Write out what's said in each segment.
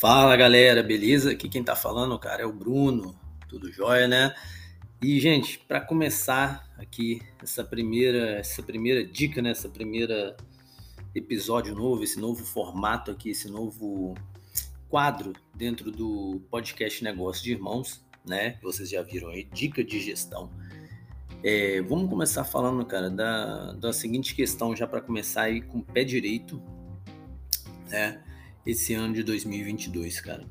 Fala galera, beleza? Aqui quem tá falando, cara, é o Bruno, tudo jóia, né? E gente, para começar aqui essa primeira, essa primeira dica, né? Essa primeira episódio novo, esse novo formato aqui, esse novo quadro dentro do podcast Negócio de Irmãos, né? Vocês já viram aí, dica de gestão. É, vamos começar falando, cara, da, da seguinte questão já para começar aí com o pé direito, né? Esse ano de 2022, cara.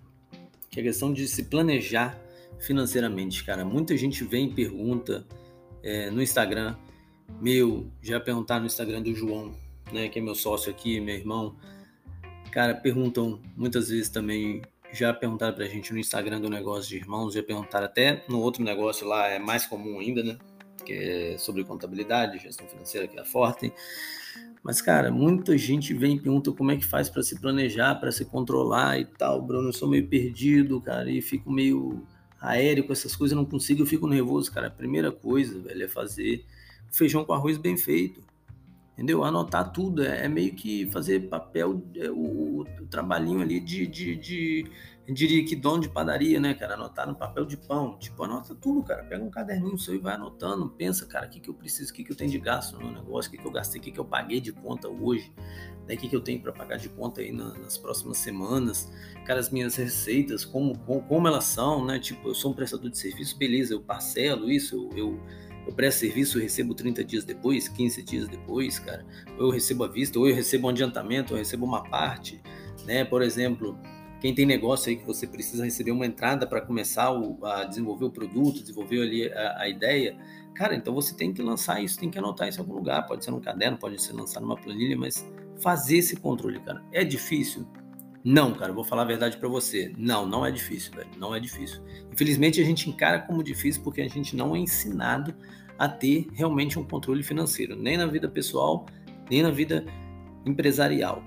Que é a questão de se planejar financeiramente, cara. Muita gente vem e pergunta é, no Instagram, meu, já perguntar no Instagram do João, né, que é meu sócio aqui, meu irmão. Cara, perguntam muitas vezes também, já perguntaram pra gente no Instagram do negócio de irmãos, já perguntaram até no outro negócio lá, é mais comum ainda, né? Que é sobre contabilidade, gestão financeira, que é a Forte. Mas, cara, muita gente vem e pergunta como é que faz para se planejar, para se controlar e tal. Bruno, eu sou meio perdido, cara, e fico meio aéreo com essas coisas, eu não consigo, eu fico nervoso, cara. A primeira coisa, velho, é fazer feijão com arroz bem feito. Entendeu? Anotar tudo. É, é meio que fazer papel, é, o, o, trabalhinho ali de, de, de diria que dono de padaria, né, cara? Anotar no papel de pão. Tipo, anota tudo, cara. Pega um caderninho seu e vai anotando. Pensa, cara, o que, que eu preciso, o que, que eu tenho de gasto no negócio, o que, que eu gastei, o que, que eu paguei de conta hoje, daí o que, que eu tenho para pagar de conta aí na, nas próximas semanas. Cara, as minhas receitas, como, como, como, elas são, né? Tipo, eu sou um prestador de serviço, beleza, eu parcelo isso, eu, eu eu presto serviço, eu recebo 30 dias depois, 15 dias depois, cara. Ou eu recebo a vista, ou eu recebo um adiantamento, ou eu recebo uma parte, né? Por exemplo, quem tem negócio aí que você precisa receber uma entrada para começar o, a desenvolver o produto, desenvolver ali a, a, ideia, cara, então você tem que lançar isso, tem que anotar isso em algum lugar, pode ser num caderno, pode ser lançado numa planilha, mas fazer esse controle, cara, é difícil? Não, cara, vou falar a verdade para você. Não, não é difícil, velho. Não é difícil. Infelizmente a gente encara como difícil porque a gente não é ensinado a ter realmente um controle financeiro, nem na vida pessoal, nem na vida empresarial.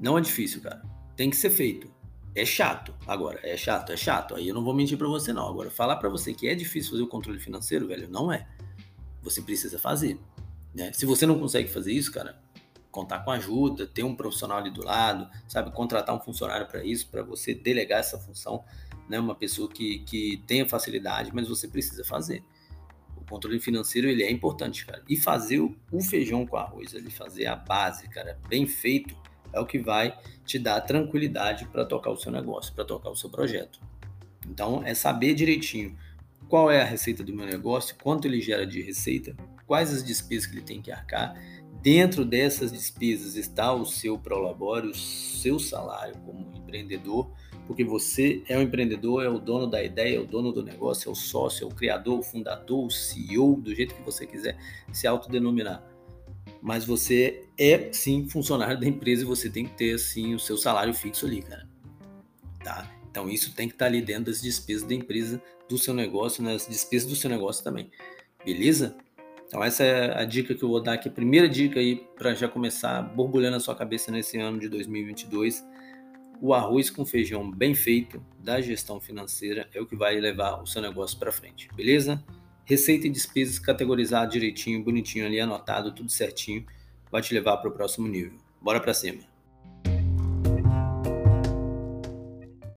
Não é difícil, cara tem que ser feito. É chato. Agora, é chato, é chato. Aí eu não vou mentir para você não. Agora, falar para você que é difícil fazer o controle financeiro, velho, não é. Você precisa fazer. Né? Se você não consegue fazer isso, cara, contar com ajuda, ter um profissional ali do lado, sabe, contratar um funcionário para isso, para você delegar essa função, né, uma pessoa que, que tenha facilidade, mas você precisa fazer. O controle financeiro ele é importante, cara. E fazer o feijão com arroz, ele fazer a base, cara, bem feito, é o que vai te dar tranquilidade para tocar o seu negócio, para tocar o seu projeto. Então, é saber direitinho qual é a receita do meu negócio, quanto ele gera de receita, quais as despesas que ele tem que arcar. Dentro dessas despesas está o seu prolabore, o seu salário como empreendedor, porque você é o empreendedor, é o dono da ideia, é o dono do negócio, é o sócio, é o criador, o fundador, o CEO, do jeito que você quiser se autodenominar mas você é sim funcionário da empresa e você tem que ter assim o seu salário fixo ali, cara. Tá? Então isso tem que estar tá ali dentro das despesas da empresa, do seu negócio, nas despesas do seu negócio também. Beleza? Então essa é a dica que eu vou dar aqui, a primeira dica aí para já começar borbulhando a sua cabeça nesse ano de 2022. O arroz com feijão bem feito da gestão financeira é o que vai levar o seu negócio para frente, beleza? Receita e despesas categorizado direitinho, bonitinho ali, anotado, tudo certinho, vai te levar para o próximo nível. Bora para cima.